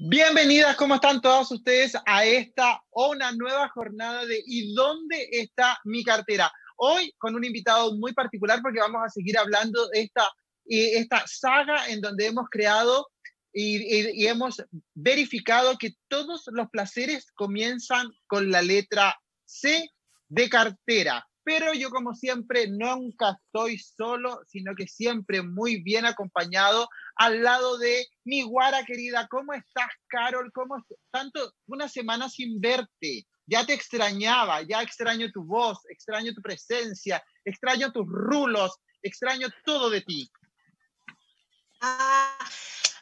Bienvenidas, ¿cómo están todos ustedes a esta una nueva jornada de ¿Y dónde está mi cartera? Hoy con un invitado muy particular porque vamos a seguir hablando de esta, esta saga en donde hemos creado y hemos verificado que todos los placeres comienzan con la letra C de cartera pero yo como siempre nunca estoy solo, sino que siempre muy bien acompañado al lado de mi guara querida. ¿Cómo estás, Carol? ¿Cómo tanto una semana sin verte? Ya te extrañaba, ya extraño tu voz, extraño tu presencia, extraño tus rulos, extraño todo de ti. Ah,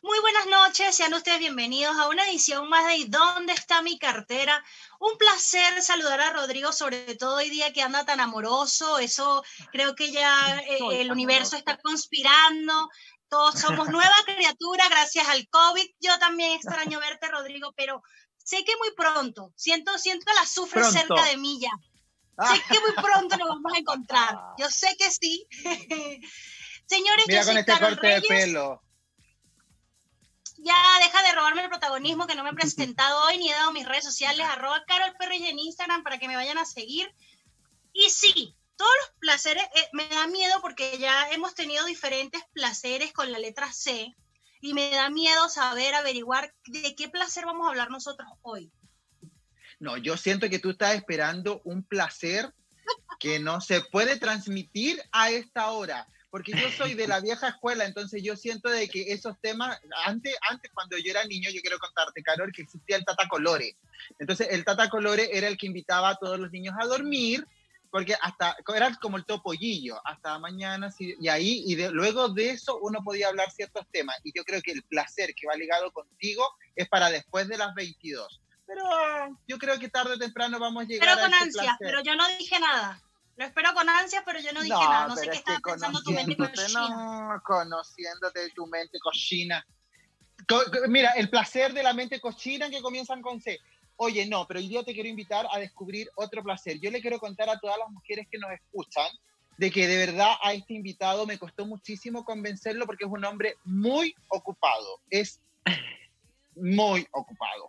muy buenas noches, sean ustedes bienvenidos a una edición más de ¿Dónde está mi cartera? Un placer saludar a Rodrigo, sobre todo hoy día que anda tan amoroso, eso creo que ya eh, el universo está conspirando, todos somos nueva criatura gracias al COVID, yo también extraño verte Rodrigo, pero sé que muy pronto, siento, siento el azufre cerca de mí ya, sé que muy pronto nos vamos a encontrar, yo sé que sí. Señores, Mira con este corte de pelo ya deja de robarme el protagonismo que no me he presentado hoy ni he dado mis redes sociales, arroba Carol en Instagram para que me vayan a seguir. Y sí, todos los placeres, eh, me da miedo porque ya hemos tenido diferentes placeres con la letra C y me da miedo saber, averiguar de qué placer vamos a hablar nosotros hoy. No, yo siento que tú estás esperando un placer que no se puede transmitir a esta hora porque yo soy de la vieja escuela, entonces yo siento de que esos temas, antes, antes cuando yo era niño, yo quiero contarte, Carol, que existía el Tata Colore. Entonces el Tata Colore era el que invitaba a todos los niños a dormir, porque hasta era como el topollillo, hasta mañana, y ahí, y luego de eso uno podía hablar ciertos temas, y yo creo que el placer que va ligado contigo es para después de las 22. Pero yo creo que tarde o temprano vamos a llegar pero con ansia, pero yo no dije nada. Lo espero con ansias, pero yo no dije nada. No sé qué estaba pensando tu mente cochina. No, conociéndote tu mente cochina. mira, el placer de la mente cochina que comienzan con C. Oye, no, pero hoy día te quiero invitar a descubrir otro placer. Yo le quiero contar a todas las mujeres que nos escuchan de que de verdad a este invitado me costó muchísimo convencerlo porque es un hombre muy ocupado. Es muy ocupado.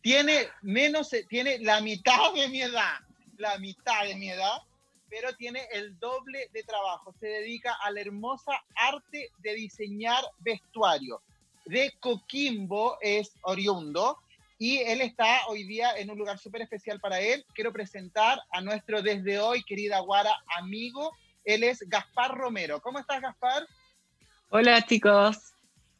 Tiene menos, tiene la mitad de mi edad, la mitad de mi edad, pero tiene el doble de trabajo. Se dedica a la hermosa arte de diseñar vestuario. De Coquimbo es oriundo y él está hoy día en un lugar súper especial para él. Quiero presentar a nuestro desde hoy, querida Guara, amigo. Él es Gaspar Romero. ¿Cómo estás, Gaspar? Hola, chicos.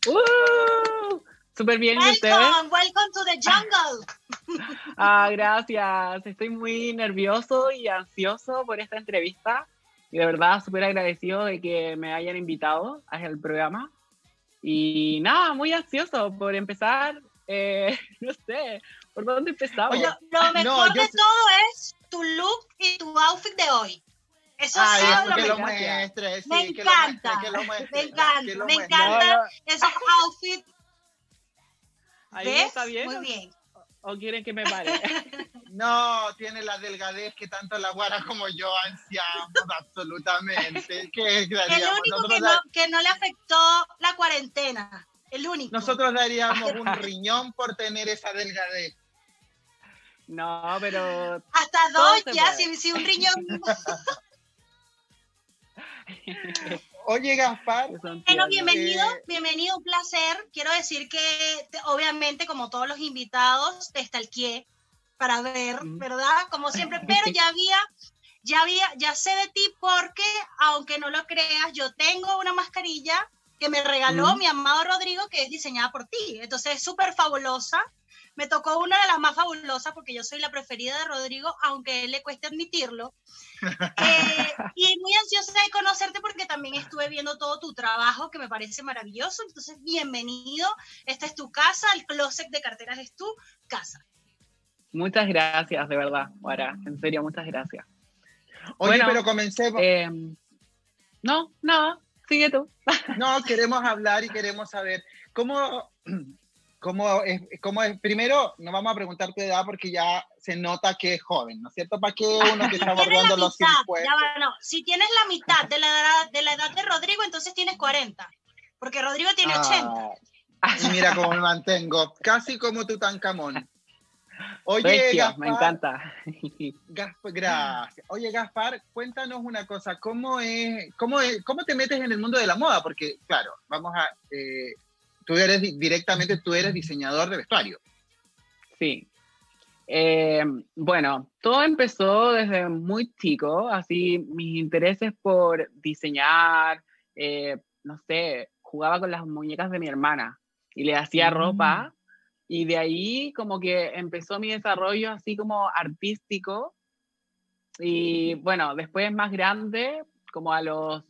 ¡Uh! Súper bien, ¿y ustedes? Welcome to the jungle. ah, gracias. Estoy muy nervioso y ansioso por esta entrevista. Y de verdad, súper agradecido de que me hayan invitado al programa. Y nada, muy ansioso por empezar. Eh, no sé, ¿por dónde empezamos? lo mejor de todo es tu look y tu outfit de hoy. Eso Ay, es lo, que lo muestre, sí, me, encanta, me encanta, me encanta, me encanta esos outfits Ahí está bien. Muy bien. ¿O quieren que me pare? No, tiene la delgadez que tanto la guara como yo ansiamos absolutamente. ¿Qué el único que no, que no, le afectó la cuarentena. El único. Nosotros daríamos un riñón por tener esa delgadez. No, pero. Hasta dos ya, si, si un riñón. Oye, Gaspar. Bueno, bienvenido, bienvenido, un placer. Quiero decir que, obviamente, como todos los invitados, te estalqué para ver, ¿verdad? Como siempre, pero ya había, ya había, ya sé de ti porque, aunque no lo creas, yo tengo una mascarilla que me regaló mi amado Rodrigo, que es diseñada por ti. Entonces, es súper fabulosa. Me tocó una de las más fabulosas porque yo soy la preferida de Rodrigo, aunque a él le cueste admitirlo. Eh, y muy ansiosa de conocerte porque también estuve viendo todo tu trabajo que me parece maravilloso. Entonces, bienvenido. Esta es tu casa, el closet de carteras es tu casa. Muchas gracias, de verdad, Guara. En serio, muchas gracias. Oye, pero comencemos. Eh, no, nada, sigue tú. no, queremos hablar y queremos saber cómo ¿Cómo es, cómo es? Primero, no vamos a preguntar tu edad porque ya se nota que es joven, ¿no es cierto? ¿Para qué uno que está abordando los 50? no. Si tienes la mitad de la, edad, de la edad de Rodrigo, entonces tienes 40, porque Rodrigo tiene 80. Ah, Y mira cómo me mantengo, casi como Tutankamón. Oye, Gaspar, me encanta. gracias. Oye, Gaspar, cuéntanos una cosa, ¿cómo es, cómo es, cómo te metes en el mundo de la moda? Porque, claro, vamos a, eh, tú eres directamente, tú eres diseñador de vestuario. Sí. Eh, bueno, todo empezó desde muy chico, así mis intereses por diseñar, eh, no sé, jugaba con las muñecas de mi hermana y le hacía ropa mm. y de ahí como que empezó mi desarrollo así como artístico y bueno, después más grande, como a los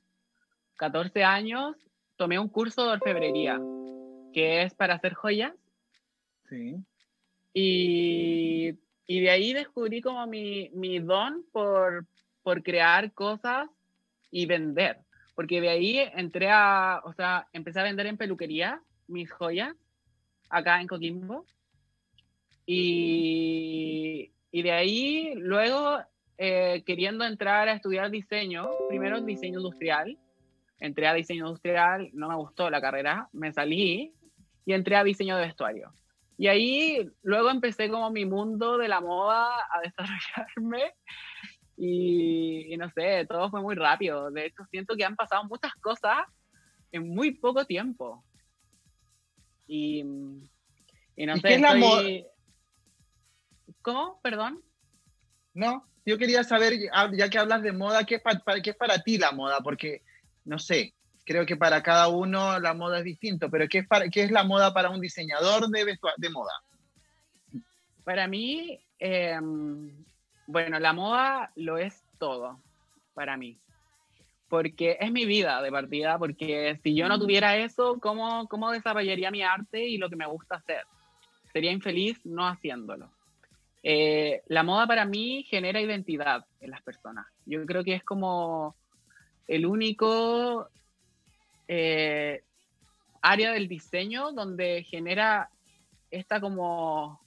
14 años, tomé un curso de orfebrería, que es para hacer joyas. Sí. Y, y de ahí descubrí como mi, mi don por, por crear cosas y vender. Porque de ahí entré a, o sea, empecé a vender en peluquería mis joyas acá en Coquimbo. Y, y de ahí luego eh, queriendo entrar a estudiar diseño, primero diseño industrial, entré a diseño industrial, no me gustó la carrera, me salí y entré a diseño de vestuario. Y ahí luego empecé como mi mundo de la moda a desarrollarme y, no sé, todo fue muy rápido. De hecho, siento que han pasado muchas cosas en muy poco tiempo. Y, y no sé, es la moda? ¿Cómo? Perdón. No, yo quería saber, ya que hablas de moda, ¿qué es para, qué es para ti la moda? Porque, no sé, creo que para cada uno la moda es distinto, pero ¿qué es, para, qué es la moda para un diseñador de, de moda? Para mí, em, bueno, la moda lo es todo para mí, porque es mi vida de partida, porque si yo no mm. tuviera eso, ¿cómo, cómo desarrollaría mi arte y lo que me gusta hacer? Sería infeliz no haciéndolo. Eh, la moda para mí genera identidad en las personas. Yo creo que es como el único eh, área del diseño donde genera esta como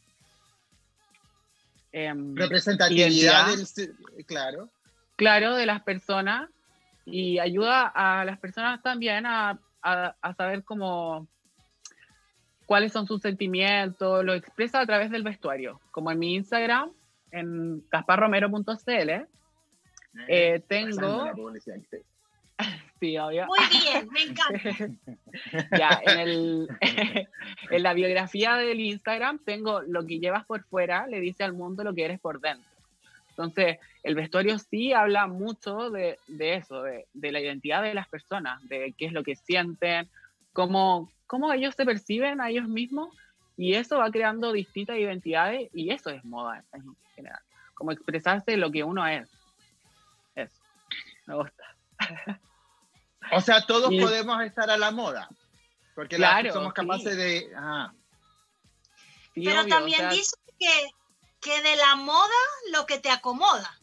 em, representatividad claro. Claro de las personas y ayuda a las personas también a, saber cómo cuáles son sus sentimientos, lo expresa a través del vestuario, como en mi Instagram, en casparromero.cl, eh, eh, tengo... Sí, obvio. Muy bien, me encanta. ya, en, el, en la biografía del Instagram tengo lo que llevas por fuera, le dice al mundo lo que eres por dentro. Entonces, el vestuario sí habla mucho de, de eso, de, de, la identidad de las personas, de qué es lo que sienten, cómo, cómo ellos se perciben a ellos mismos, y eso va creando distintas identidades, y eso es moda en general, como expresarse lo que uno es. Eso, me gusta. O sea, todos podemos estar a la moda. Porque somos capaces de. Pero también dice que, que de la moda lo que te acomoda.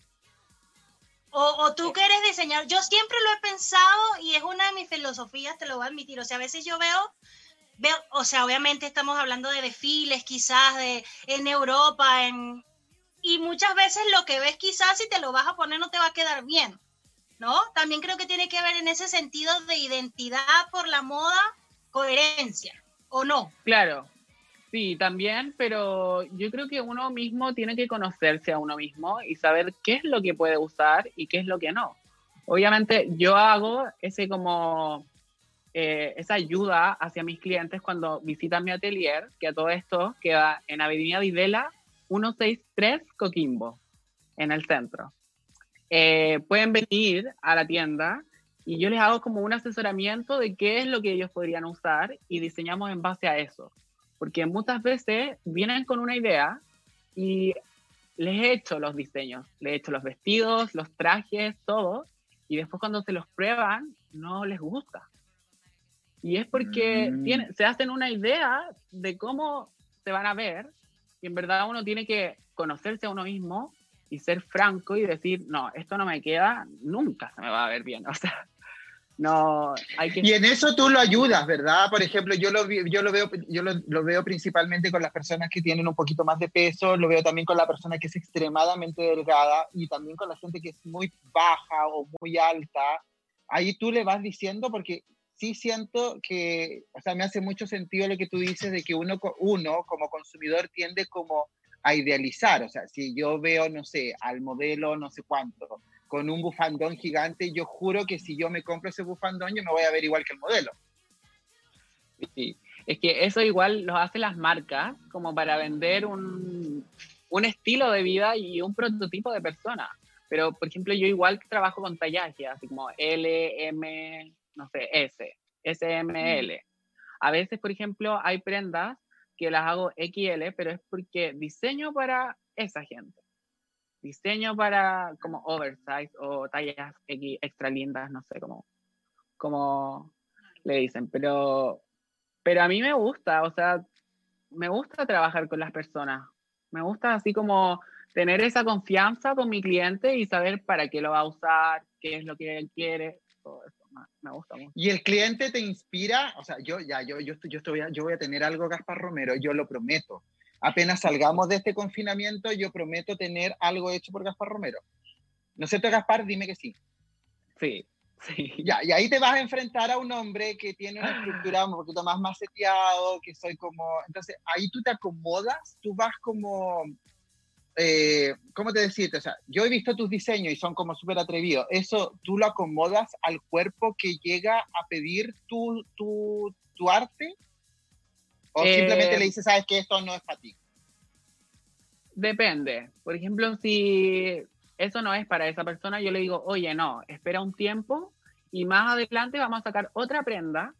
O, tú que eres diseñador, yo siempre lo he pensado y es una de mis filosofías, te lo voy a admitir. O sea, a veces yo veo, veo, o sea, obviamente estamos hablando de desfiles quizás de, en Europa, en, y muchas veces lo que ves quizás si te lo vas a poner no te va a quedar bien. ¿No? También creo que tiene que ver en ese sentido de identidad por la moda, coherencia, ¿o no? Claro, sí, también, pero yo creo que uno mismo tiene que conocerse a uno mismo y saber qué es lo que puede usar y qué es lo que no. Obviamente yo hago ese como eh, esa ayuda hacia mis clientes cuando visitan mi atelier, que a todo esto queda en Avenida Videla 163 Coquimbo, en el centro. Eh, pueden venir a la tienda y yo les hago como un asesoramiento de qué es lo que ellos podrían usar y diseñamos en base a eso. Porque muchas veces vienen con una idea y les he hecho los diseños, les he hecho los vestidos, los trajes, todo, y después cuando se los prueban no les gusta. Y es porque mm. se hacen una idea de cómo se van a ver y en verdad uno tiene que conocerse a uno mismo y ser franco y decir, no, esto no me queda, nunca se me va a ver bien. O sea, no hay que... Y en eso tú lo ayudas, ¿verdad? Por ejemplo, yo lo, yo lo, veo, yo lo, veo principalmente con las personas que tienen un poquito más de peso, lo veo también con la persona que es extremadamente delgada y también con la gente que es muy baja o muy alta. Ahí tú le vas diciendo porque sí siento que, o sea, me hace mucho sentido lo que tú dices de que uno, uno como consumidor tiende como a idealizar, o sea, si yo veo, no sé, al modelo no sé cuánto, con un bufandón gigante, yo juro que si yo me compro ese bufandón, yo me voy a ver igual que el modelo. Sí, es que eso igual lo hacen las marcas como para vender un, un estilo de vida y un prototipo de persona. Pero, por ejemplo, yo igual trabajo con tallaje, así como L, M, no sé, S, SML. A veces, por ejemplo, hay prendas que las hago XL, pero es porque diseño para esa gente. Diseño para como oversize o tallas X extra lindas, no sé cómo, cómo le dicen. Pero, pero a mí me gusta, o sea, me gusta trabajar con las personas. Me gusta así como tener esa confianza con mi cliente y saber para qué lo va a usar, qué es lo que él quiere, todo eso. Me gusta mucho. Y el cliente te inspira, o sea, yo ya, yo, yo, yo, estoy, yo voy a tener algo, Gaspar Romero, yo lo prometo. Apenas salgamos de este confinamiento, yo prometo tener algo hecho por Gaspar Romero. ¿No es cierto, Gaspar? Dime que sí. Sí, sí. Ya, y ahí te vas a enfrentar a un hombre que tiene una estructura un poquito más maceteado, que soy como... Entonces, ahí tú te acomodas, tú vas como eh, ¿cómo te decirte? O sea, yo he visto tus diseños y son como súper atrevidos. ¿Eso tú lo acomodas al cuerpo que llega a pedir tu, tu, tu arte? ¿O eh, simplemente le dices, sabes que esto no es para ti? Depende. Por ejemplo, si eso no es para esa persona, yo le digo, oye, no, espera un tiempo y más adelante vamos a sacar otra prenda,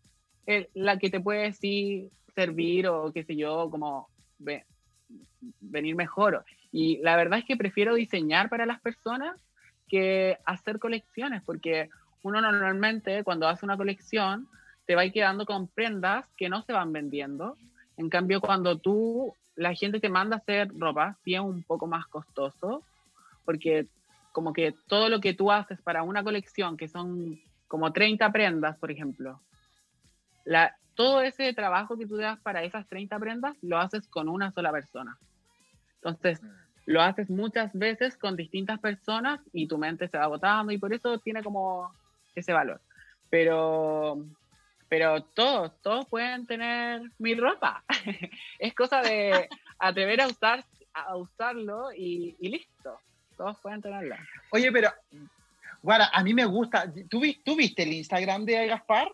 eh, la que te puede sí servir o qué sé yo, como venir mejor. Y la verdad es que prefiero diseñar para las personas que hacer colecciones, porque uno normalmente cuando hace una colección te va quedando con prendas que no se van vendiendo. En cambio, cuando tú, la gente te manda a hacer ropa, sí es un poco más costoso, porque como que todo lo que tú haces para una colección, que son como 30 prendas, por ejemplo, la, todo ese trabajo que tú das para esas 30 prendas lo haces con una sola persona. Entonces, lo haces muchas veces con distintas personas y tu mente se va agotando y por eso tiene como ese valor. Pero, pero todos, todos pueden tener mi ropa. es cosa de atrever a, usar, a usarlo y, listo. Todos pueden tenerla. Oye, pero, Guara, a mí me gusta. ¿Tú, ¿Tú viste el Instagram de Gaspar?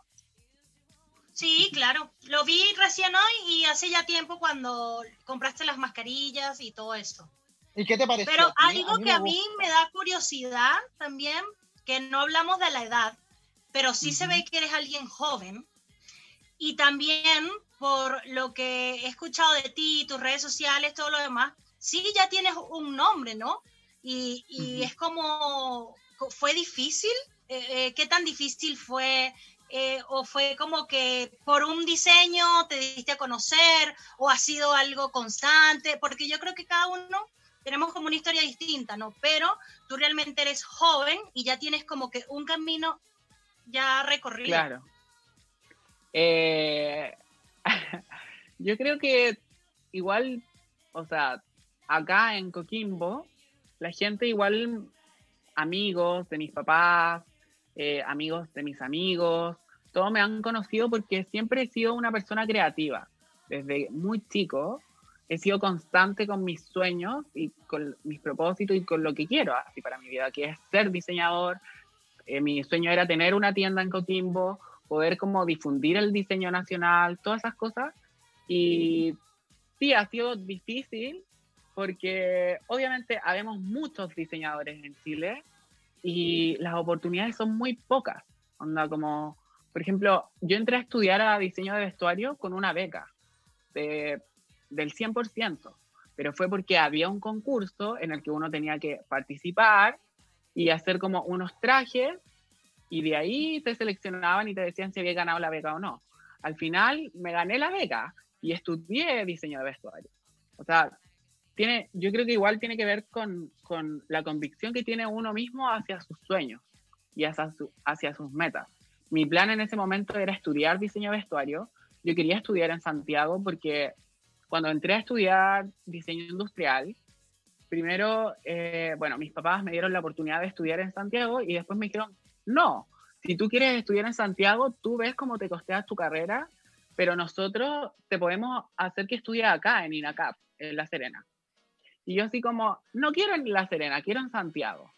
Sí, claro. Lo vi recién hoy y hace ya tiempo cuando compraste las mascarillas y todo esto. ¿Y qué te parece? Pero algo que a mí me da curiosidad también, que no hablamos de la edad, pero sí se ve que eres alguien joven. Y también por lo que he escuchado de ti, tus redes sociales, todo lo demás, sí ya tienes un nombre, ¿no? Y, y es como, ¿fue difícil? Eh, eh, ¿Qué tan difícil fue? Eh, ¿O fue como que por un diseño te diste a conocer? ¿O ha sido algo constante? Porque yo creo que cada uno tenemos como una historia distinta, ¿no? Pero tú realmente eres joven y ya tienes como que un camino ya recorrido. Claro. Eh, yo creo que igual, o sea, acá en Coquimbo, la gente igual, amigos de mis papás, eh, amigos de mis amigos, todos me han conocido porque siempre he sido una persona creativa. Desde muy chico, he sido constante con mis sueños y con mis propósitos y con lo que quiero así para mi vida, que es ser diseñador. Eh, mi sueño era tener una tienda en Coquimbo, poder como difundir el diseño nacional, todas esas cosas. Y sí, ha sido difícil porque obviamente habemos muchos diseñadores en Chile y las oportunidades son muy pocas. Onda como, por ejemplo, yo entré a estudiar a diseño de vestuario con una beca de del 100%, pero fue porque había un concurso en el que uno tenía que participar y hacer como unos trajes y de ahí te seleccionaban y te decían si había ganado la beca o no. Al final me gané la beca y estudié diseño de vestuario. O sea, tiene, yo creo que igual tiene que ver con, con la convicción que tiene uno mismo hacia sus sueños y hacia, hacia sus metas. Mi plan en ese momento era estudiar diseño de vestuario. Yo quería estudiar en Santiago porque cuando entré a estudiar diseño industrial, primero, eh, bueno, mis papás me dieron la oportunidad de estudiar en Santiago y después me dijeron, no, si tú quieres estudiar en Santiago, tú ves cómo te costeas tu carrera, pero nosotros te podemos hacer que estudies acá, en INACAP, en La Serena. Y yo así como, no quiero en La Serena, quiero en Santiago.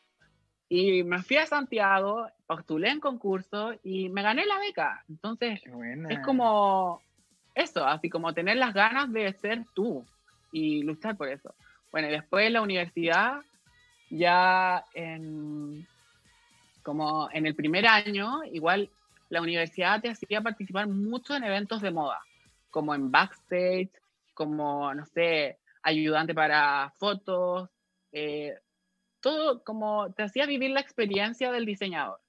Y me fui a Santiago, postulé en concurso y me gané la beca. Entonces, es como eso, así como tener las ganas de ser tú y luchar por eso. Bueno, y después la universidad, ya en, como en el primer año, igual la universidad te hacía participar mucho en eventos de moda, como en backstage, como, no sé, ayudante para fotos, eh, todo como te hacía vivir la experiencia del diseñador.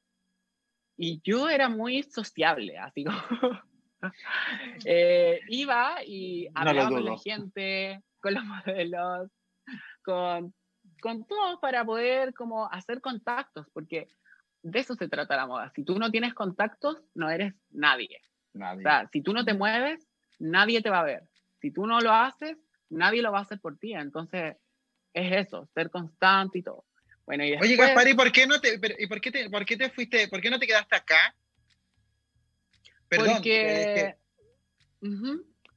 Y yo era muy sociable, así como eh, iba y hablaba con la gente, con los modelos, con, con todos para poder como hacer contactos, porque de eso se trata la moda. Si tú no tienes contactos, no eres nadie. nadie. O sea, si tú no te mueves, nadie te va a ver. Si tú no lo haces, nadie lo va a hacer por ti. Entonces, es eso, ser constante y todo. Bueno, y Oye, Gaspar, ¿y por qué no te, y por qué te, por qué te fuiste, por qué no te quedaste acá? Perdón, porque...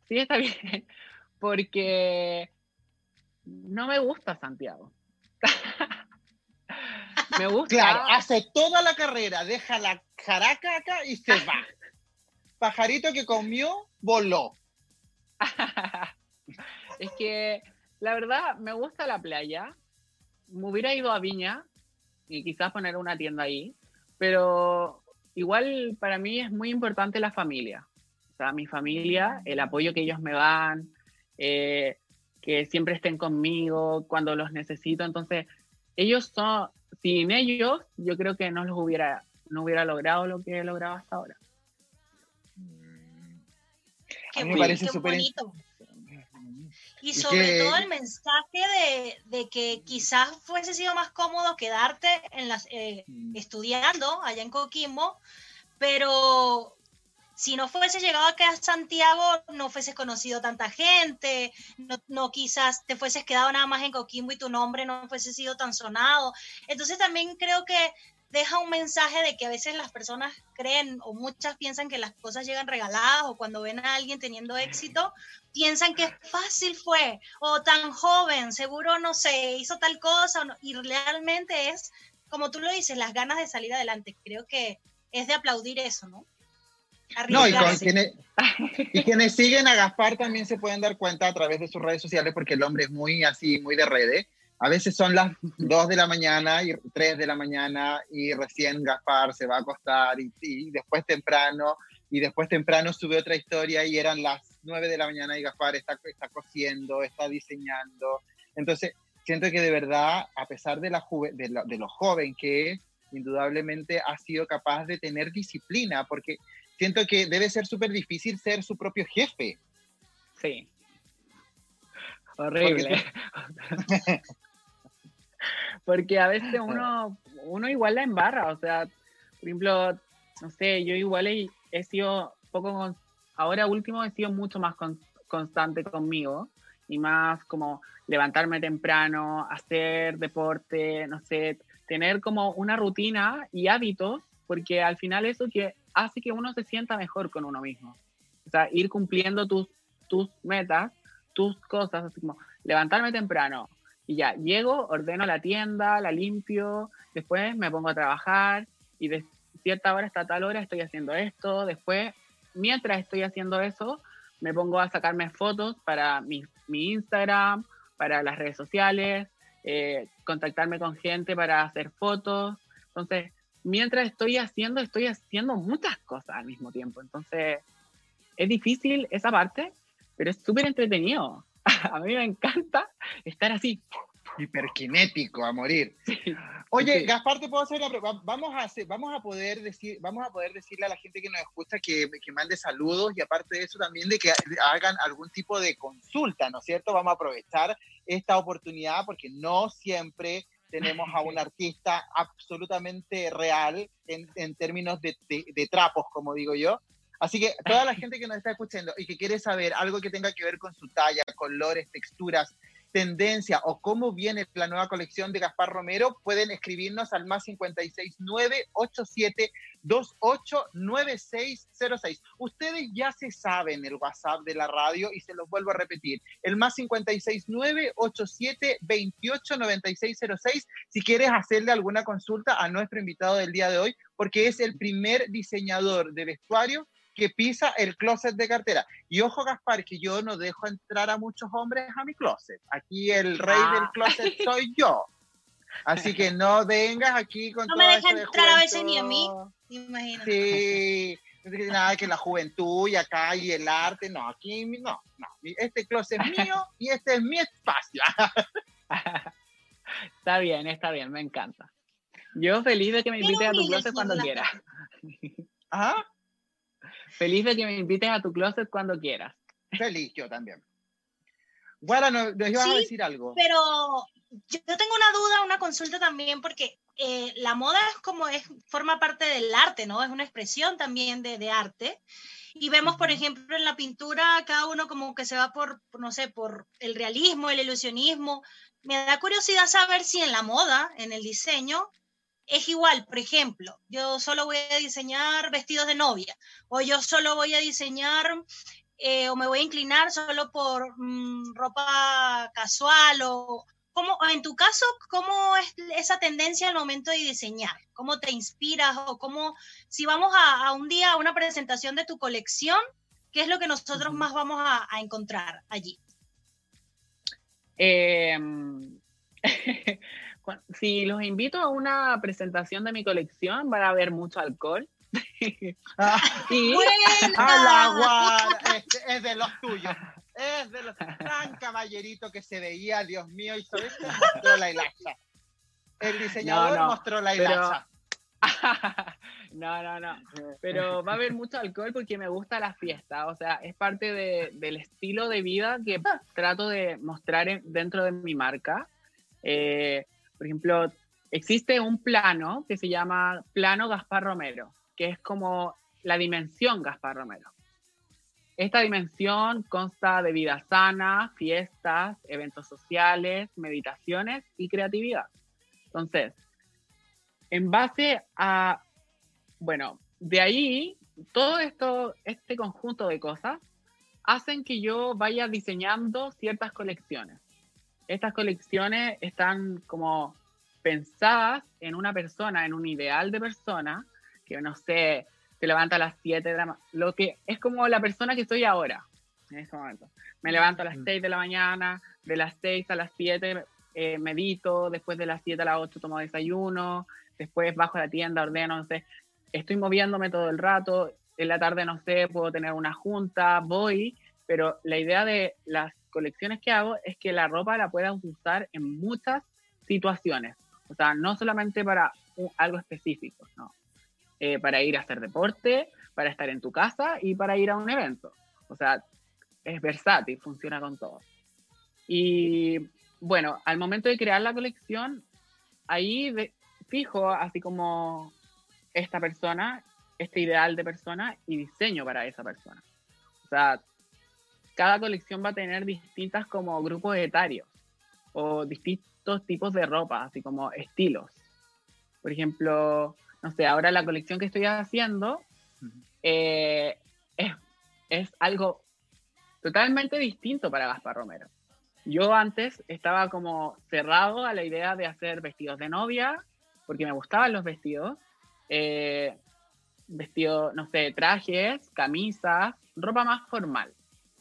Sí, está bien. Porque no me gusta Santiago. me gusta. Claro, hace toda la carrera, deja la jaraca acá y se va. Pajarito que comió, voló. es que la verdad me gusta la playa. Me hubiera ido a Viña y quizás poner una tienda ahí, pero igual para mí es muy importante la familia. O sea, mi familia, el apoyo que ellos me dan, eh, que siempre estén conmigo cuando los necesito. Entonces, ellos son, sin ellos, yo creo que no los hubiera, no hubiera logrado lo que he logrado hasta ahora. Qué, me parece súper bonito. Y sobre todo el mensaje de, que quizás fuese sido más cómodo quedarte en las, eh, mm. estudiando allá en Coquimbo, pero si no fuese llegado acá a Santiago, no fueses conocido tanta gente, no, no, quizás te fueses quedado nada más en Coquimbo y tu nombre no fuese sido tan sonado. Entonces también creo que deja un mensaje de que a veces las personas creen o muchas piensan que las cosas llegan regaladas o cuando ven a alguien teniendo éxito, piensan que fácil fue o tan joven, seguro no sé, hizo tal cosa y realmente es, como tú lo dices, las ganas de salir adelante. Creo que es de aplaudir eso, ¿no? No, y, quienes, y quienes siguen a Gaspar también se pueden dar cuenta a través de sus redes sociales porque el hombre es muy así, muy de redes a veces son las 2 de la mañana y 3 de la mañana y recién Gaspar se va a acostar y, después temprano y después temprano sube otra historia y eran las 9 de la mañana y Gaspar está, está cosiendo, está diseñando. Entonces, siento que de verdad, a pesar de, la de, de lo joven que es, indudablemente ha sido capaz de tener disciplina, porque siento que debe ser súper difícil ser su propio jefe. Sí. Horrible. porque a veces uno, uno igual la embarra, o sea, por ejemplo, no sé, yo igual he, sido poco, ahora último he sido mucho más constante conmigo y más como levantarme temprano, hacer deporte, no sé, tener como una rutina y hábitos, porque al final eso que hace que uno se sienta mejor con uno mismo. O sea, ir cumpliendo tus, tus metas, tus cosas, así como levantarme temprano, y ya, llego, ordeno la tienda, la limpio, después me pongo a trabajar y de cierta hora hasta tal hora estoy haciendo esto, después, mientras estoy haciendo eso, me pongo a sacarme fotos para mi, Instagram, para las redes sociales, eh, contactarme con gente para hacer fotos. Entonces, mientras estoy haciendo, estoy haciendo muchas cosas al mismo tiempo. Entonces, es difícil esa parte, pero es súper entretenido. a mí me encanta estar así. Hiperkinético a morir. Oye, Gaspar, te puedo hacer la pregunta. Vamos a, hacer, vamos, a poder decir, vamos a poder decirle a la gente que nos escucha que, que mande saludos y aparte de eso también de que hagan algún tipo de consulta, ¿no es cierto? Vamos a aprovechar esta oportunidad porque no siempre tenemos a un artista absolutamente real en, en términos de, de, trapos, como digo yo. Así que toda la gente que nos está escuchando y que quiere saber algo que tenga que ver con su talla, colores, texturas, tendencia o cómo viene la nueva colección de Gaspar Romero, pueden escribirnos al más 569 87 289606. Ustedes ya se saben el WhatsApp de la radio y se los vuelvo a repetir. El más 569 87 289606 si quieres hacerle alguna consulta a nuestro invitado del día de hoy, porque es el primer diseñador de vestuario que pisa el closet de cartera. Y ojo, Gaspar, que yo no dejo entrar a muchos hombres a mi closet. Aquí el rey del ah. closet soy yo. Así que no vengas aquí con No me dejan entrar a veces ni a mí, imagínate. Sí, nada que la juventud y acá y el arte, no, aquí no, no. Este closet es mío y este es mi espacio. está bien, está bien, me encanta. Yo feliz de que me invites a tu closet cuando quieras. ¿Ah? Feliz de que me invites a tu closet cuando quieras. Feliz, yo también. Bueno, nos, ibas a decir algo. Pero yo tengo una duda, una consulta también, porque eh, la moda es como es, forma parte del arte, ¿no? Es una expresión también de, de arte. Y vemos, por ejemplo, en la pintura, cada uno como que se va por, no sé, por el realismo, el ilusionismo. Me da curiosidad saber si en la moda, en el diseño, es igual, por ejemplo, yo solo voy a diseñar vestidos de novia, o yo solo voy a diseñar eh, o me voy a inclinar solo por mm, ropa casual, o ¿cómo, en tu caso, ¿cómo es esa tendencia al momento de diseñar? ¿Cómo te inspiras? O cómo, si vamos a, un día a una presentación de tu colección, ¿qué es lo que nosotros más vamos a, a encontrar allí? Eh, si los invito a una presentación de mi colección, van a haber mucho alcohol. Ah, y agua es, de los tuyos. Es de los tan caballerito que se veía, Dios mío, y sobre esto mostró la hilacha. El diseñador mostró la hilacha. no, no, no. Pero va a haber mucho alcohol porque me gusta la fiesta. O sea, es parte de, del estilo de vida que trato de mostrar dentro de mi marca. Eh, por ejemplo, existe un plano que se llama Plano Gaspar Romero, que es como la dimensión Gaspar Romero. Esta dimensión consta de vida sana, fiestas, eventos sociales, meditaciones y creatividad. Entonces, en base a, bueno, de ahí, todo esto, este conjunto de cosas, hacen que yo vaya diseñando ciertas colecciones estas colecciones están como pensadas en una persona, en un ideal de persona, que no sé, se levanta a las 7 de la lo que es como la persona que soy ahora, en este momento. Me levanto a las 6 de la mañana, de las 6 a las 7 eh, medito, después de las 7 a las 8 tomo desayuno, después bajo a la tienda, ordeno, no sé, estoy moviéndome todo el rato, en la tarde, no sé, puedo tener una junta, voy, pero la idea de las colecciones que hago es que la ropa la puedas usar en muchas situaciones. O sea, no solamente para algo específico, no. Eh, para ir a hacer deporte, para estar en tu casa y para ir a un evento. O sea, es versátil, funciona con todo. Y bueno, al momento de crear la colección, ahí fijo así como esta persona, este ideal de persona y diseño para esa persona. O sea, cada colección va a tener distintas como grupos etarios o distintos tipos de ropa, así como estilos. Por ejemplo, no sé, ahora la colección que estoy haciendo eh, es, es algo totalmente distinto para Gaspar Romero. Yo antes estaba como cerrado a la idea de hacer vestidos de novia, porque me gustaban los vestidos. Eh, vestidos, no sé, trajes, camisas, ropa más formal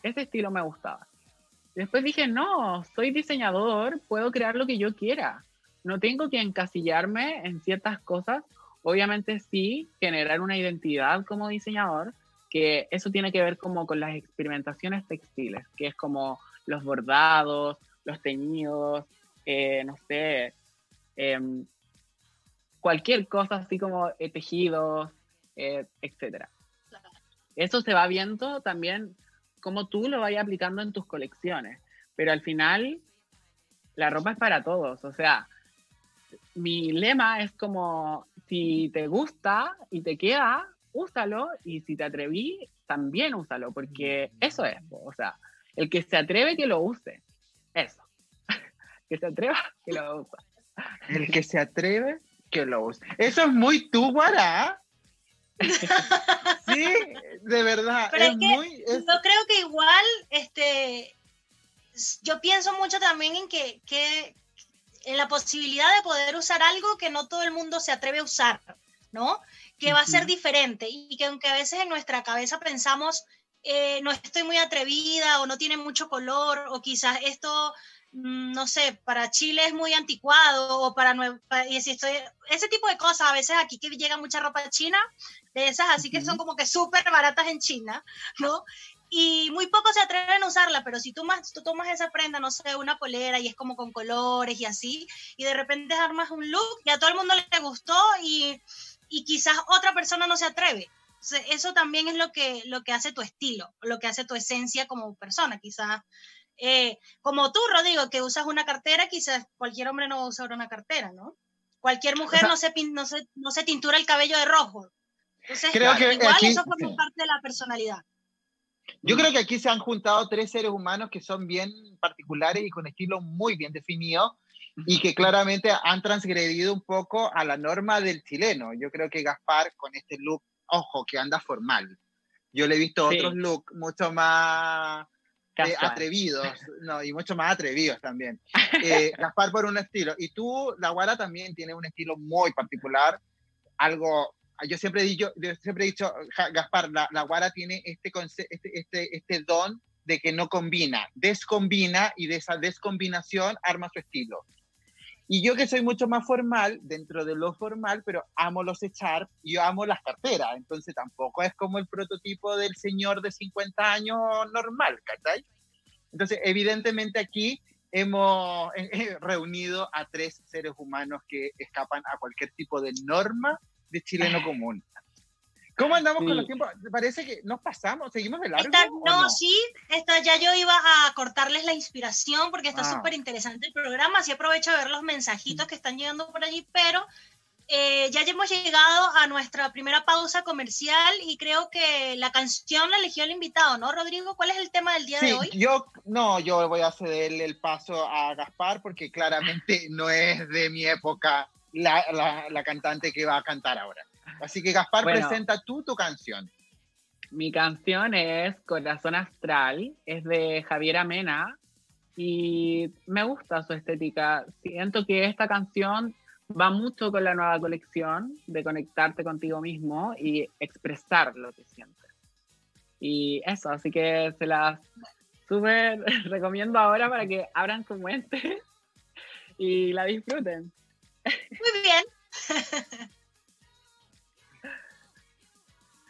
ese estilo me gustaba. Después dije, no, soy diseñador, puedo crear lo que yo quiera. No tengo que encasillarme en ciertas cosas. Obviamente sí, generar una identidad como diseñador, que eso tiene que ver como con las experimentaciones textiles, que es como los bordados, los teñidos, eh, no sé, em, cualquier cosa así como eh, tejidos, eh, etc. Eso se va viendo también cómo tú lo vayas aplicando en tus colecciones. Pero al final, la ropa es para todos. O sea, mi lema es como, si te gusta y te queda, úsalo. Y si te atreví, también úsalo. Porque eso es, o sea, el que se atreve que lo use. Eso. que se atreva, que lo usa. El que se atreve, que lo usa. Eso es muy tú, Guara. sí, de verdad. Pero es, muy, yo creo que igual, este, yo pienso mucho también en que, que, en la posibilidad de poder usar algo que no todo el mundo se atreve a usar, ¿no? Que va a ser diferente y que aunque a veces en nuestra cabeza pensamos, eh, no estoy muy atrevida o no tiene mucho color o quizás esto no sé, para Chile es muy anticuado o para, y si estoy, ese tipo de cosas, a veces aquí que llega mucha ropa china, de esas así que son como que súper baratas en China, ¿no? Y muy pocos se atreven a usarla, pero si tú, más, tú tomas esa prenda, no sé, una polera y es como con colores y así, y de repente armas un look y a todo el mundo le gustó y, y quizás otra persona no se atreve eso también es lo que, lo que hace tu estilo, lo que hace tu esencia como persona. Quizás, eh, como tú, Rodrigo, que usas una cartera, quizás cualquier hombre no va a usar una cartera, ¿no? Cualquier mujer no, se, no, se, no se tintura el cabello de rojo. Entonces, creo que igual eso forma parte de la personalidad. Yo creo que aquí se han juntado tres seres humanos que son bien particulares y con estilo muy bien definido y que claramente han transgredido un poco a la norma del chileno. Yo creo que Gaspar con este look ojo, que anda formal. Yo le he visto otros looks mucho más eh, atrevidos, no, y mucho más atrevidos también. Eh, Gaspar por un estilo. Y tú, la Guara también tiene un estilo muy particular, algo, yo siempre he dicho, yo siempre he dicho Gaspar, la, la Guara tiene este, este, este, este don de que no combina, descombina y de esa descombinación arma su estilo. Y yo que soy mucho más formal, dentro de lo formal, pero amo los echar, yo amo las carteras, entonces tampoco es como el prototipo del señor de 50 años normal, ¿cachai? Entonces, evidentemente aquí hemos eh, eh, reunido a tres seres humanos que escapan a cualquier tipo de norma de chileno común. ¿Cómo andamos con los tiempos? Parece que nos pasamos, seguimos de largo. no, sí, esta, ya yo iba a cortarles la inspiración porque está ah. súper interesante el programa, así aprovecho de ver los mensajitos que están llegando por allí, pero eh, ya hemos llegado a nuestra primera pausa comercial y creo que la canción la eligió el invitado, ¿no, Rodrigo? ¿Cuál es el tema del día de hoy? Yo, no, yo voy a cederle el paso a Gaspar porque claramente no es de mi época la, la cantante que va a cantar ahora. Así que Gaspar, presenta tú tu canción. Mi canción es Corazón Astral, es de Javier Amena y me gusta su estética. Siento que esta canción va mucho con la nueva colección de conectarte contigo mismo y expresar lo que sientes. Y eso, así que se las súper recomiendo ahora para que abran su mente y la disfruten. Muy bien.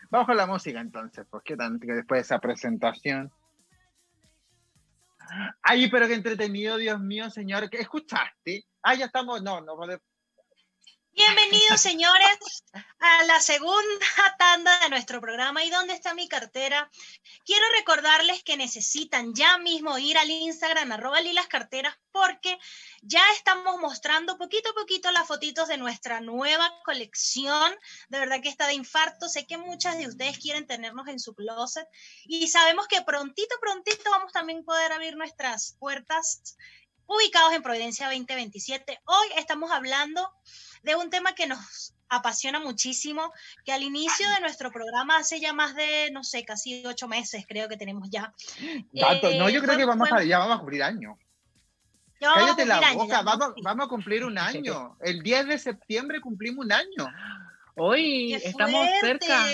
Vamos con la música entonces, pues qué después de esa presentación. Ay, pero qué entretenido, Dios mío, señor. ¿Qué escuchaste? Ah, ya estamos. No, no, Bienvenidos, señores, a la segunda tanda de nuestro programa. ¿Y dónde está mi cartera? Quiero recordarles que necesitan ya mismo ir al Instagram, arroba lilas carteras, porque ya estamos mostrando poquito a poquito las fotitos de nuestra nueva colección. De verdad que está de infarto. Sé que muchas de ustedes quieren tenernos en su closet y sabemos que prontito, prontito vamos también a poder abrir nuestras puertas ubicados en Providencia 2027. Hoy estamos hablando de un tema que nos apasiona muchísimo, que al inicio de nuestro programa, hace ya más de, no sé, casi ocho meses creo que tenemos ya. no, yo creo eh, que vamos a, ya vamos a cumplir año. Cállate la boca, vamos, vamos, a cumplir un año. El 10 de septiembre cumplimos un año. Hoy estamos cerca.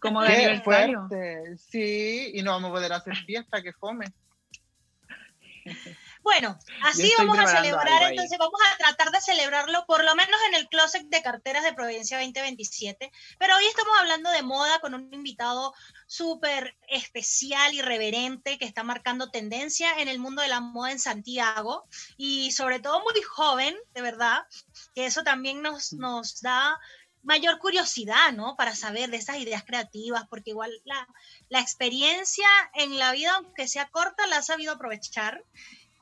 Como de aniversario. Sí, y no vamos a poder hacer fiesta, que fome. Bueno, así vamos a celebrar, entonces vamos a tratar de celebrarlo por lo menos en el closet de carteras de Providencia 2027. Pero hoy estamos hablando de moda con un invitado súper especial y reverente que está marcando tendencia en el mundo de la moda en Santiago y sobre todo muy joven, de verdad, que eso también nos, mm. nos da mayor curiosidad, ¿no? Para saber de esas ideas creativas, porque igual la, la experiencia en la vida, aunque sea corta, la ha sabido aprovechar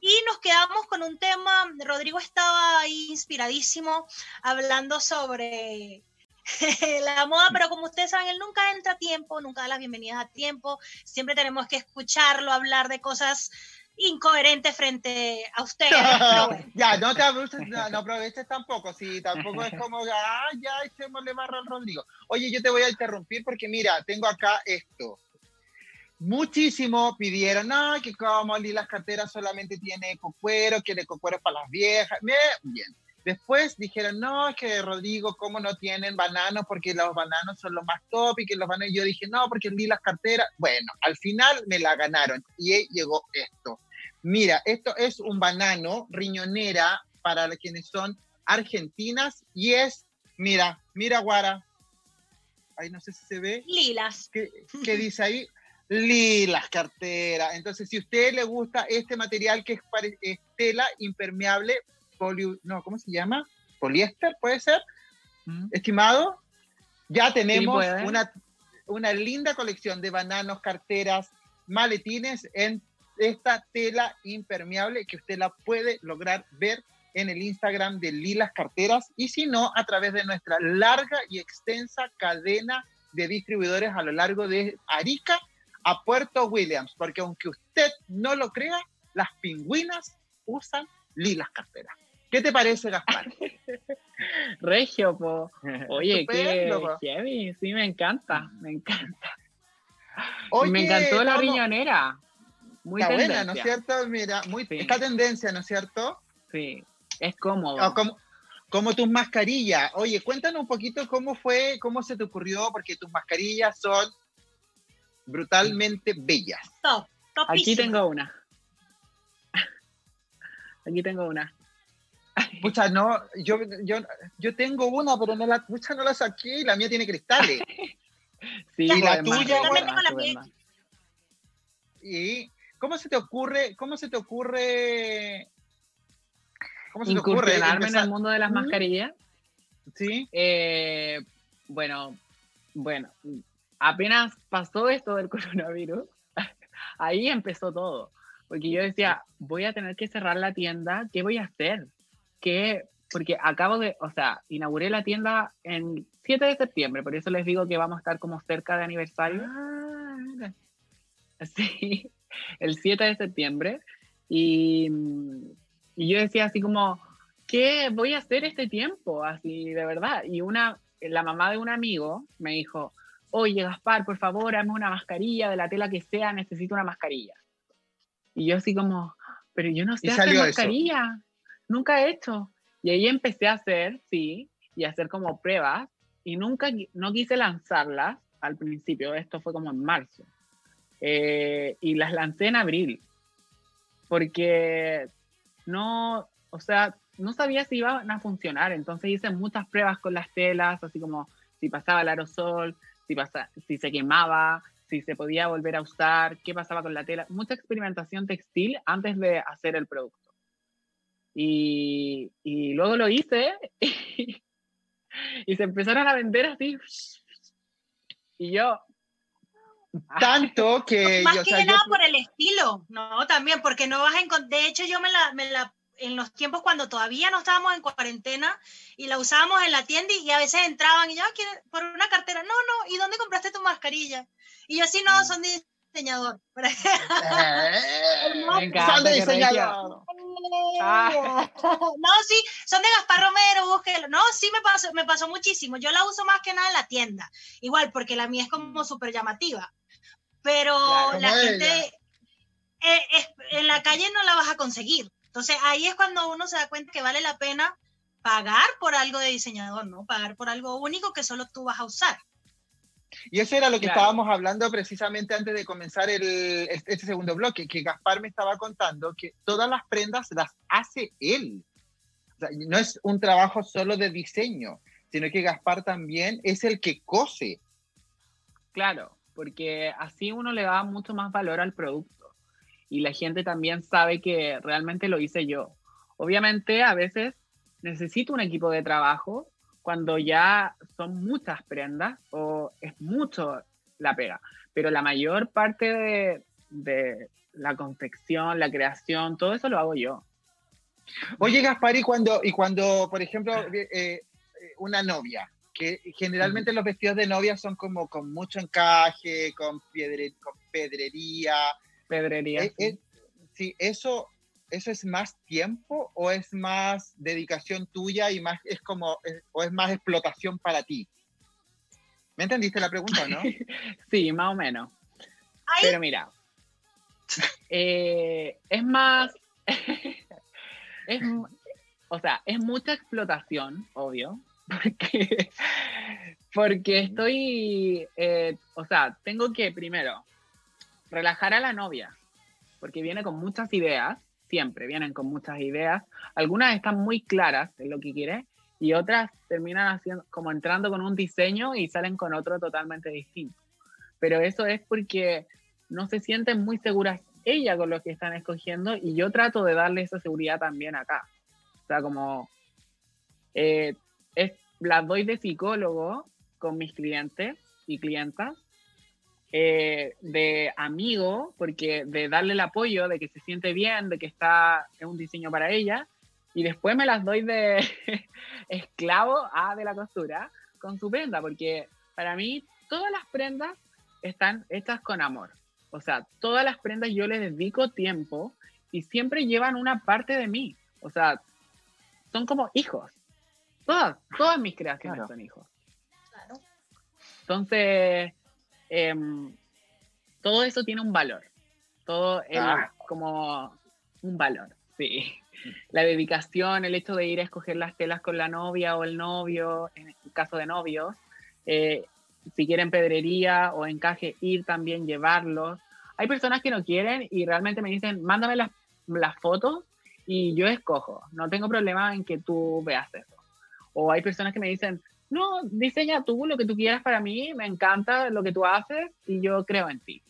y nos quedamos con un tema, Rodrigo estaba ahí inspiradísimo hablando sobre la moda, pero como ustedes saben, él nunca entra a tiempo, nunca da las bienvenidas a tiempo, siempre tenemos que escucharlo hablar de cosas incoherente frente a ustedes. ya, no te aproveches, no, aproveches tampoco, si tampoco es como, ah, ya echémosle barra al Rodrigo. Oye, yo te voy a interrumpir porque mira, tengo acá esto. Muchísimo pidieron, no, que como las carteras solamente tiene cocuero, que de cocuero para las viejas. Bien, Después dijeron, no, es que Rodrigo, ¿cómo no tienen bananos? Porque los bananos son los más top y que los bananos. yo dije, no, porque vi las carteras. Bueno, al final me la ganaron y llegó esto. Mira, esto es un banano riñonera para quienes son argentinas y es, mira, mira, Guara. Ahí no sé si se ve. Lilas. ¿Qué, qué dice ahí? Lilas cartera. Entonces, si a usted le gusta este material que es tela impermeable, no, ¿cómo se llama? Poliéster, puede ser, mm. estimado. Ya tenemos una, una linda colección de bananos, carteras, maletines en esta tela impermeable que usted la puede lograr ver en el Instagram de Lilas Carteras y si no, a través de nuestra larga y extensa cadena de distribuidores a lo largo de Arica a Puerto Williams, porque aunque usted no lo crea, las pingüinas usan Lilas Carteras. ¿Qué te parece, Gaspar? Regio, po. Oye, qué heavy. Sí, me encanta, me encanta. me encantó la riñonera. Muy Está buena, ¿no es cierto? Mira, muy, esta tendencia, ¿no es cierto? Sí, es cómodo. Ah, como, como, tus mascarillas. Oye, cuéntanos un poquito cómo fue, cómo se te ocurrió, porque tus mascarillas son brutalmente bellas. Aquí tengo una. Aquí tengo una. Pucha, no, yo, yo, yo tengo una, pero no la, pucha, no la saqué y la mía tiene cristales. sí, y la tuya, ¿Y cómo se te ocurre, cómo se te ocurre, cómo se te ocurre en el mundo de las mascarillas? Sí. Eh, bueno, bueno, apenas pasó esto del coronavirus, ahí empezó todo. Porque yo decía, voy a tener que cerrar la tienda, ¿qué voy a hacer? que, porque acabo de, o sea, inauguré la tienda en 7 de septiembre, por eso les digo que vamos a estar como cerca de aniversario. Ah, sí, el 7 de septiembre. Y, y yo decía así como, ¿qué voy a hacer este tiempo? Así, de verdad. Y una, la mamá de un amigo me dijo, oye, Gaspar, por favor, hazme una mascarilla de la tela que sea, necesito una mascarilla. Y yo así como, pero yo no sé hacer mascarilla nunca he hecho. Y ahí empecé a hacer, sí, y a hacer como pruebas, y nunca, no quise lanzarlas al principio, esto fue como en marzo, eh, y las lancé en abril, porque no, o sea, no sabía si iban a funcionar, entonces hice muchas pruebas con las telas, así como si pasaba el aerosol, si, pasa, si se quemaba, si se podía volver a usar, qué pasaba con la tela, mucha experimentación textil antes de hacer el producto. Y, y luego lo hice y, se empezaron a vender así. Y yo, tanto que más que nada por el estilo no también porque no vas a encontrar de hecho yo me la, me la en los tiempos cuando todavía no estábamos en cuarentena y la usábamos en la tienda y a veces entraban y yo por una cartera no no y dónde compraste tu mascarilla y yo así no mm. son diseñador. Me encanta, diseñador. Ah. No, sí, son de Gaspar Romero, búsquelo. No, sí me pasó, me pasó muchísimo. Yo la uso más que nada en la tienda. Igual, porque la mía es como súper llamativa. Pero la gente eh, en la calle no la vas a conseguir. Entonces ahí es cuando uno se da cuenta que vale la pena pagar por algo de diseñador, ¿no? Pagar por algo único que solo tú vas a usar. Y eso era lo que estábamos hablando precisamente antes de comenzar el, este segundo bloque, que Gaspar me estaba contando que todas las prendas las hace él. no es un trabajo solo de diseño, sino que Gaspar también es el que cose. Claro, porque así uno le da mucho más valor al producto y la gente también sabe que realmente lo hice yo. Obviamente a veces necesito un equipo de trabajo cuando ya son muchas prendas o es mucho la pega. Pero la mayor parte de, la confección, la creación, todo eso lo hago yo. Oye, Gaspar, y cuando, y cuando por ejemplo, eh, eh, una novia, que generalmente los vestidos de novia son como con mucho encaje, con, piedre, con pedrería. Pedrería. Eh, si eso, eso es más tiempo o es más dedicación tuya y más es como, o es más explotación para ti. ¿Me entendiste la pregunta, no? sí, más o menos. Pero mira, eh, es más, es, o sea, es mucha explotación, obvio, porque, porque estoy, eh, o sea, tengo que primero relajar a la novia, porque viene con muchas ideas, siempre vienen con muchas ideas, algunas están muy claras en lo que quiere y otras terminan haciendo, como entrando con un diseño y salen con otro totalmente distinto. Pero eso es porque no se sienten muy seguras ella con lo que están escogiendo y yo trato de darle esa seguridad también acá. O sea, como eh, las doy de psicólogo con mis clientes y clientas, eh, de amigo, porque de darle el apoyo, de que se siente bien, de que está en un diseño para ella, y después me las doy de esclavo a de la costura con su prenda, porque para mí todas las prendas están hechas con amor. O sea, todas las prendas yo les dedico tiempo y siempre llevan una parte de mí. O sea, son como hijos. Todas, todas mis creaciones son hijos. Claro. Entonces, em, todo eso tiene un valor. Todo es ah. como un valor, sí. La dedicación, el hecho de ir a escoger las telas con la novia o el novio, en el caso de novios, eh, si quieren pedrería o encaje, ir también, llevarlos. Hay personas que no quieren y realmente me dicen, mándame las, las fotos y yo escojo. No tengo problema en que tú veas eso. O hay personas que me dicen, no, diseña tú lo que tú quieras para mí, me encanta lo que tú haces y yo creo en ti.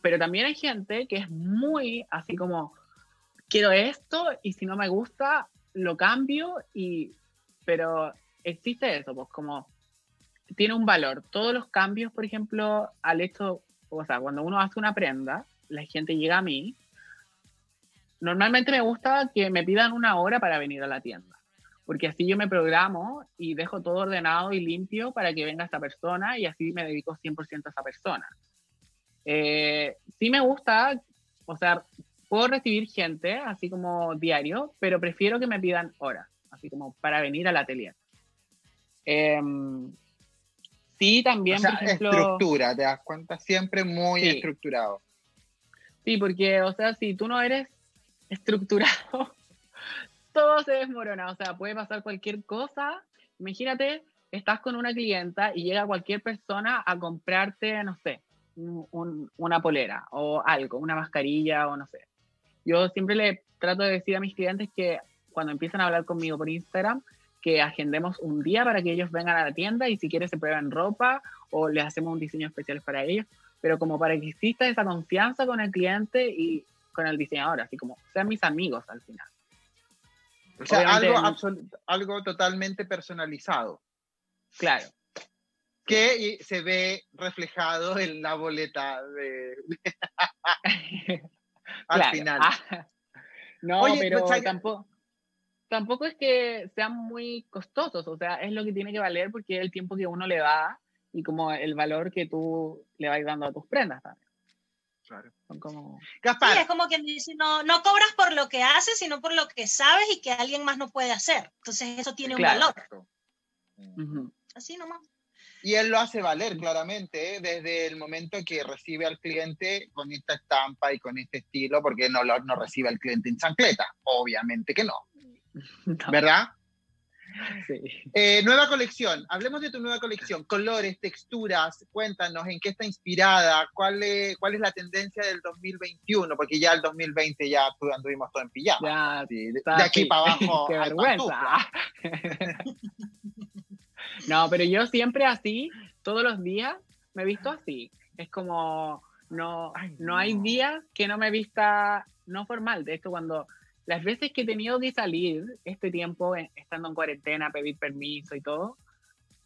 Pero también hay gente que es muy así como, quiero esto y si no me gusta, lo cambio y, pero existe eso, pues como tiene un valor. Todos los cambios, por ejemplo, al hecho, o sea, cuando uno hace una prenda, la gente llega a mí. Normalmente me gusta que me pidan una hora para venir a la tienda, porque así yo me programo y dejo todo ordenado y limpio para que venga esta persona y así me dedico 100% a esa persona. Eh, sí me gusta, o sea, puedo recibir gente así como diario, pero prefiero que me pidan horas, así como para venir al atelier. Em, Sí, también, por ejemplo... estructura, te das cuenta, siempre muy estructurado. Sí, porque, o sea, si tú no eres estructurado, todo se desmorona, o sea, puede pasar cualquier cosa. Imagínate, estás con una clienta y llega cualquier persona a comprarte, no sé, una polera o algo, una mascarilla o no sé. Yo siempre le trato de decir a mis clientes que cuando empiezan a hablar conmigo por Instagram, que agendemos un día para que ellos vengan a la tienda y si quieren se prueban ropa o les hacemos un diseño especial para ellos, pero como para que exista esa confianza con el cliente y con el diseñador, así como sean mis amigos al final. O sea, algo, algo totalmente personalizado. Claro. Que se ve reflejado en la boleta de... al final. Ah. no, pero tampoco tampoco es que sean muy costosos, o sea, es lo que tiene que valer porque es el tiempo que uno le da y como el valor que tú le vas dando a tus prendas también. Claro. Son como... Sí, es como que dice, no, no cobras por lo que haces, sino por lo que sabes y que alguien más no puede hacer. Entonces eso tiene un valor. Así nomás. Y él lo hace valer claramente, ¿eh? desde el momento que recibe al cliente con esta estampa y con este estilo, porque no, lo, no recibe al cliente en chancleta, obviamente que no. ¿Verdad? Sí. Eh, nueva colección, hablemos de tu nueva colección, colores, texturas, cuéntanos en qué está inspirada, cuál es, cuál es la tendencia del 2021, porque ya el 2020 ya anduvimos todo en pijama. de, aquí para abajo. qué vergüenza. no, pero yo siempre así, todos los días, me he visto así. Es como, no, no hay días que no me vista no formal. De esto cuando las veces que he tenido que salir este tiempo, estando en cuarentena, pedir permiso y todo,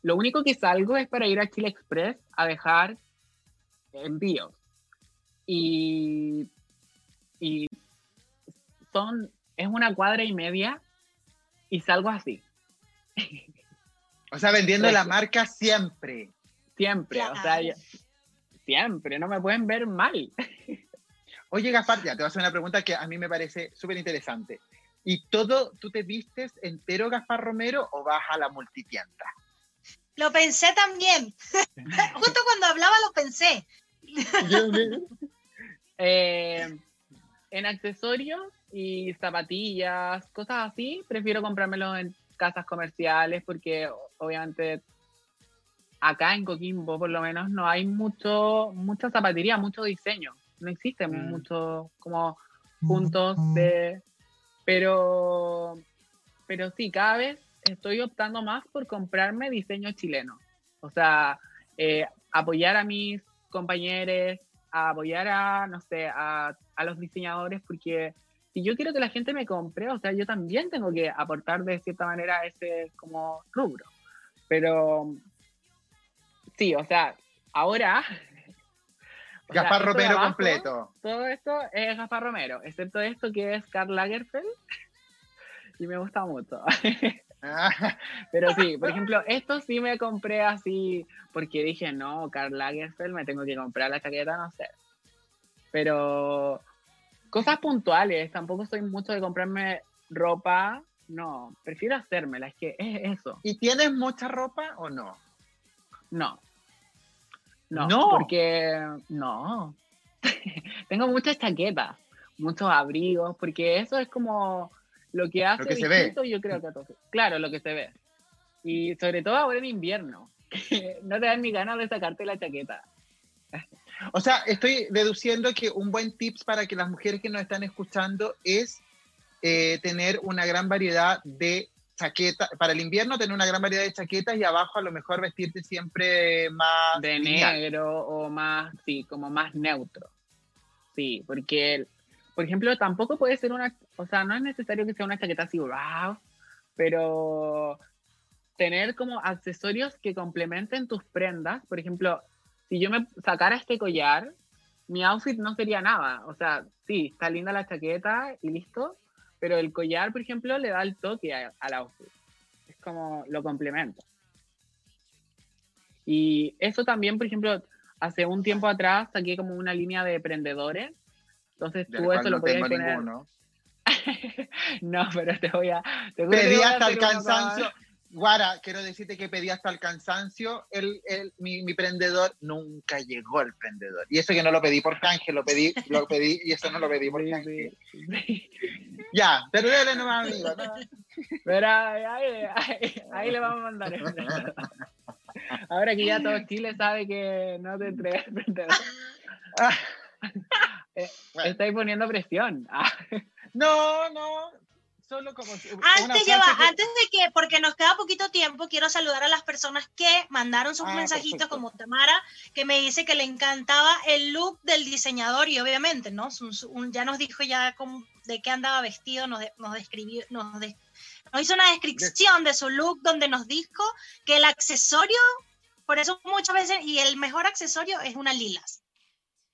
lo único que salgo es para ir a Chile Express a dejar envíos. Y, y son, es una cuadra y media y salgo así. O sea, vendiendo la marca siempre. Siempre, o sea, siempre, no me pueden ver mal. Oye, Gaspar, ya te voy a hacer una pregunta que a mí me parece súper interesante. ¿Y todo, tú te vistes entero, Gaspar Romero, o vas a la multitienda? Lo pensé también. Justo cuando hablaba lo pensé. Eh, en accesorios y zapatillas, cosas así, prefiero comprármelo en casas comerciales porque obviamente acá en Coquimbo por lo menos no hay mucho mucha zapatería, mucho diseño. No existen mm. muchos como puntos de pero pero sí, cada vez estoy optando más por comprarme diseño chileno. O sea, eh, apoyar a mis compañeros, apoyar a, no sé, a, a los diseñadores, porque si yo quiero que la gente me compre, o sea, yo también tengo que aportar de cierta manera ese como rubro. Pero sí, o sea, ahora... Gaspar Romero completo. Todo esto es Gaspar Romero, excepto esto que es Karl Lagerfeld. y me gusta mucho. Pero sí, por ejemplo, esto sí me compré así porque dije, no, Karl Lagerfeld, me tengo que comprar la chaqueta, no sé. Pero cosas puntuales, tampoco soy mucho de comprarme ropa, no, prefiero hacérmela, es que es eso. ¿Y tienes mucha ropa o no? No. No, no. porque no. Tengo muchas chaquetas, muchos abrigos, porque eso es como lo que hace lo que se ve. yo creo que. Claro, lo que se ve. Y sobre todo ahora en invierno, no te dan ni ganas de sacarte la chaqueta. O sea, estoy deduciendo que un buen tips para que las mujeres que nos están escuchando es eh, tener una gran variedad de chaquetas, para el invierno tener una gran variedad de chaquetas y abajo a lo mejor vestirte siempre más... De negro o más, sí, como más neutro. Sí, porque por ejemplo, tampoco puede ser una, o sea, no es necesario que sea una chaqueta así, wow, pero tener como accesorios que complementen tus prendas. Por ejemplo, si yo me sacara este collar, mi outfit no sería nada. O sea, sí, está linda la chaqueta y listo, pero el collar, por ejemplo, le da el toque al outfit. Es como lo complementa. Y eso también, por ejemplo, hace un tiempo atrás saqué como una línea de prendedores entonces tú eso lo podías poner. no, pero te voy a. pedí hasta el cansancio. Guara, quiero decirte que pedí hasta el cansancio. El, el, mi, mi, prendedor nunca llegó el prendedor. Y eso que no lo pedí por canje, lo pedí, lo pedí y eso no lo pedí por canje. ya, pero dale nomás, amigo. ¿no? Pero ahí, ahí, ahí, le vamos a mandar. Ahora que ya todo Chile sabe que no te entregué el prendedor. Eh, estáis poniendo presión. No, no. Solo como. Antes, lleva, antes de que, porque nos queda poquito tiempo, quiero saludar a las personas que mandaron sus ah, mensajitos, como Tamara, que me dice que le encantaba el look del diseñador y obviamente, ¿no? ya nos dijo ya de qué andaba vestido, nos, nos describió, nos, nos hizo una descripción de su look donde nos dijo que el accesorio, por eso muchas veces, y el mejor accesorio es una lilas.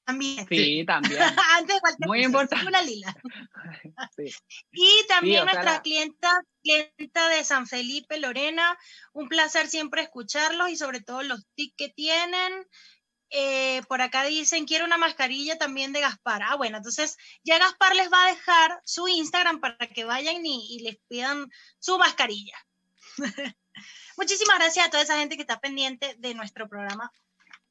También. Sí, también. Antes de cualquier Muy importante. Una lila. Y también nuestra clienta, clienta de San Felipe, Lorena, un placer siempre escucharlos y sobre todo los tics que tienen. Eh, por acá dicen, quiero una mascarilla también de Gaspar. Ah, bueno, entonces ya Gaspar les va a dejar su Instagram para que vayan y, y les pidan su mascarilla. Muchísimas gracias a toda esa gente que está pendiente de nuestro programa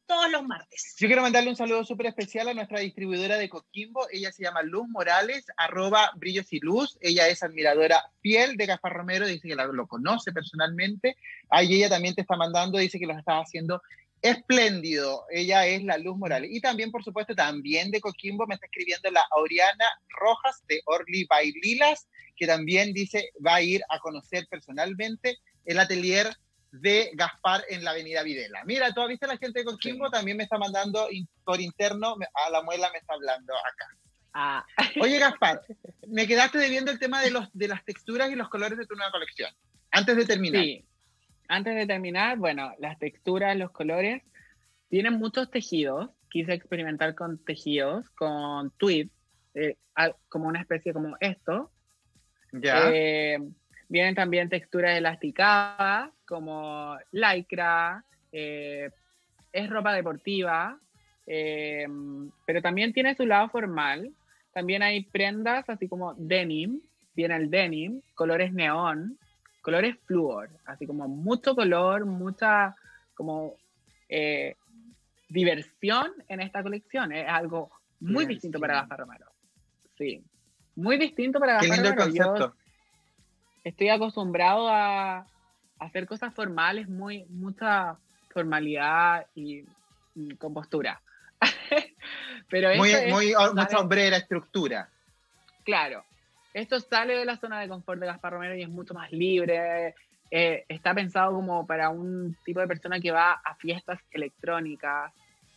todos los martes. Yo quiero mandarle un saludo súper especial a nuestra distribuidora de Coquimbo. Ella se llama Luz Morales, arroba brillos y luz. Ella es admiradora fiel de Gaspar Romero, dice que lo conoce personalmente. Ahí ella también te está mandando, dice que lo está haciendo espléndido. Ella es la Luz Morales. Y también, por supuesto, también de Coquimbo me está escribiendo la Oriana Rojas de Orly Baililas, que también dice va a ir a conocer personalmente el atelier de Gaspar en la avenida Videla. Mira, tú has visto la gente de Coquimbo, también me está mandando por interno, a la muela me está hablando acá. Ah. Oye, Gaspar, me quedaste debiendo el tema de, los, de las texturas y los colores de tu nueva colección. Antes de terminar. Sí, antes de terminar, bueno, las texturas, los colores, tienen muchos tejidos. Quise experimentar con tejidos, con tweed, eh, como una especie como esto. Ya. Eh, Vienen también texturas elasticadas como lycra, eh, es ropa deportiva, eh, pero también tiene su lado formal, también hay prendas así como denim, viene el denim, colores neón, colores flúor, así como mucho color, mucha como eh, diversión en esta colección. Es algo muy distinto para Gaspar Romero. Sí, muy distinto para Gaspar Romero. Yo estoy acostumbrado a, hacer cosas formales, muy, mucha formalidad y, compostura. Pero muy, muy mucha hombrera estructura. Claro, esto sale de la zona de confort de Gaspar Romero y es mucho más libre. Eh, está pensado como para un tipo de persona que va a fiestas electrónicas,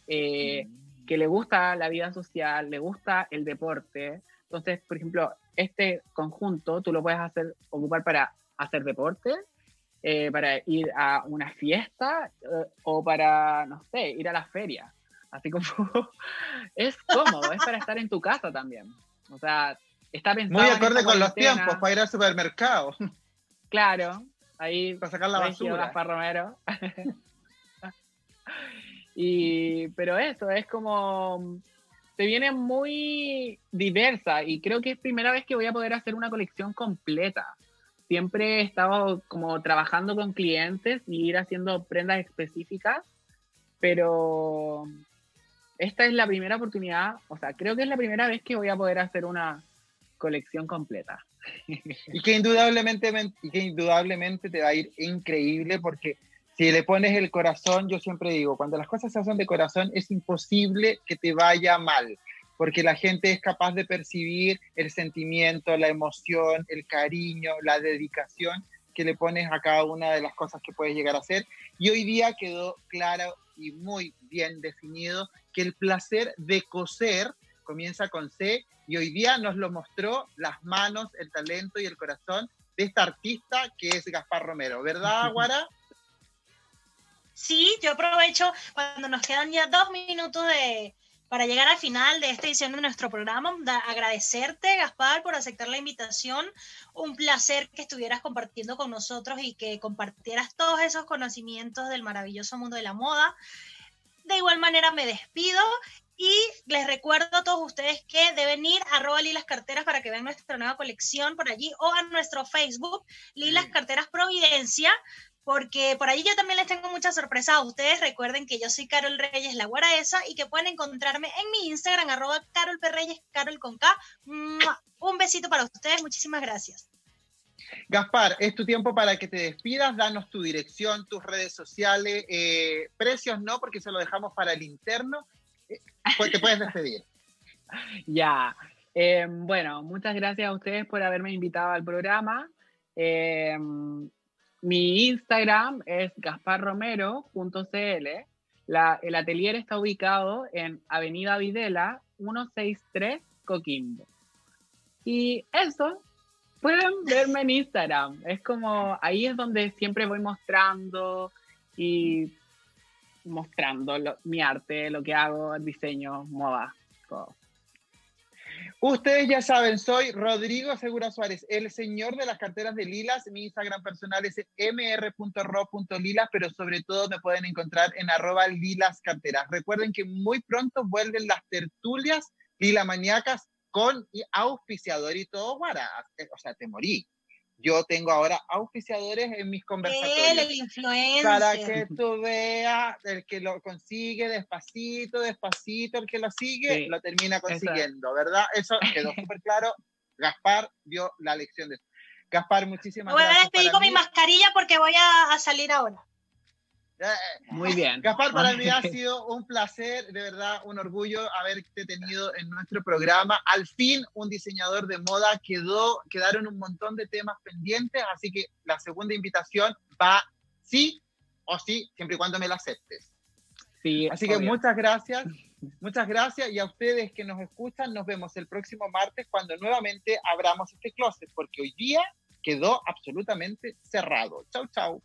eh, mm. que le gusta la vida social, le gusta el deporte. Entonces, por ejemplo, este conjunto tú lo puedes hacer, ocupar para hacer deporte, eh, para ir a una fiesta o para, no sé, ir a la feria. Así como es cómodo, es para estar en tu casa también. O sea, está pensado. Muy acorde con los tiempos, para ir al supermercado. Claro, ahí. Para sacar la basura. Romero. y, pero eso, es como. Se viene muy diversa y creo que es primera vez que voy a poder hacer una colección completa. Siempre he estado como trabajando con clientes y ir haciendo prendas específicas, pero esta es la primera oportunidad, o sea, creo que es la primera vez que voy a poder hacer una colección completa. Y que indudablemente, y que indudablemente te va a ir increíble porque si le pones el corazón, yo siempre digo, cuando las cosas se hacen de corazón es imposible que te vaya mal, porque la gente es capaz de percibir el sentimiento, la emoción, el cariño, la dedicación que le pones a cada una de las cosas que puedes llegar a hacer. Y hoy día quedó claro y muy bien definido que el placer de coser comienza con C y hoy día nos lo mostró las manos, el talento y el corazón de esta artista que es Gaspar Romero, ¿verdad, Guara? Sí, yo aprovecho cuando nos quedan ya dos minutos de, para llegar al final de esta edición de nuestro programa, agradecerte, Gaspar, por aceptar la invitación. Un placer que estuvieras compartiendo con nosotros y que compartieras todos esos conocimientos del maravilloso mundo de la moda. De igual manera me despido y les recuerdo a todos ustedes que deben ir a arroba Lilas Carteras para que vean nuestra nueva colección por allí o a nuestro Facebook, Lilas Carteras Providencia, porque por allí yo también les tengo muchas sorpresas a ustedes. Recuerden que yo soy Carol Reyes La Guaraesa y que pueden encontrarme en mi Instagram, arroba Carol Perreyes, Carol con K. Un besito para ustedes, muchísimas gracias. Gaspar, es tu tiempo para que te despidas, danos tu dirección, tus redes sociales, eh, precios no, porque se lo dejamos para el interno, pues te puedes despedir. ya. Eh, bueno, muchas gracias a ustedes por haberme invitado al programa. Eh, mi Instagram es gasparromero.cl. el atelier está ubicado en Avenida Videla 163 Coquimbo. Y eso, pueden verme en Instagram. Es como, ahí es donde siempre voy mostrando y mostrando mi arte, lo que hago, diseño, moda, todo. Ustedes ya saben, soy Rodrigo Segura Suárez, el señor de las carteras de Lilas. Mi Instagram personal es mr.ro.lilas, pero sobre todo me pueden encontrar en arroba lilas carteras. Recuerden que muy pronto vuelven las tertulias Maníacas con auspiciador y todo, guara. O sea, te morí yo tengo ahora auspiciadores en mis conversatorios. el Para que tú veas, el que lo consigue despacito, despacito, el que lo sigue, lo termina consiguiendo, ¿verdad? Eso quedó súper claro. Gaspar dio la lección de eso. Gaspar, muchísimas gracias. Voy a despedir con mi mascarilla porque voy a salir ahora. Muy bien. Gaspar, para mí ha sido un placer, de verdad, un orgullo haberte tenido en nuestro programa. Al fin, un diseñador de moda quedó, quedaron un montón de temas pendientes, así que la segunda invitación va sí o sí, siempre y cuando me la aceptes. Sí, así que muchas gracias, muchas gracias y a ustedes que nos escuchan, nos vemos el próximo martes cuando nuevamente abramos este closet, porque hoy día quedó absolutamente cerrado. Chau, chau.